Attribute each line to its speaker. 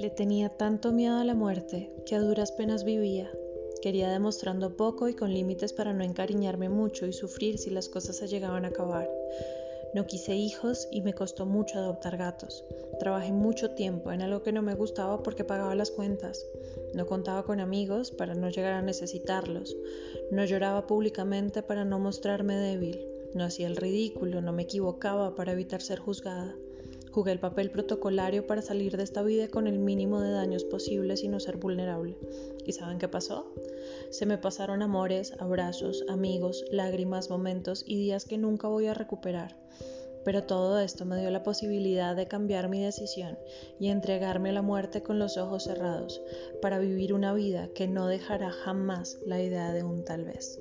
Speaker 1: Le tenía tanto miedo a la muerte que a duras penas vivía. Quería demostrando poco y con límites para no encariñarme mucho y sufrir si las cosas se llegaban a acabar. No quise hijos y me costó mucho adoptar gatos. Trabajé mucho tiempo en algo que no me gustaba porque pagaba las cuentas. No contaba con amigos para no llegar a necesitarlos. No lloraba públicamente para no mostrarme débil. No hacía el ridículo, no me equivocaba para evitar ser juzgada. Jugué el papel protocolario para salir de esta vida con el mínimo de daños posibles y no ser vulnerable. ¿Y saben qué pasó? Se me pasaron amores, abrazos, amigos, lágrimas, momentos y días que nunca voy a recuperar. Pero todo esto me dio la posibilidad de cambiar mi decisión y entregarme a la muerte con los ojos cerrados, para vivir una vida que no dejará jamás la idea de un tal vez.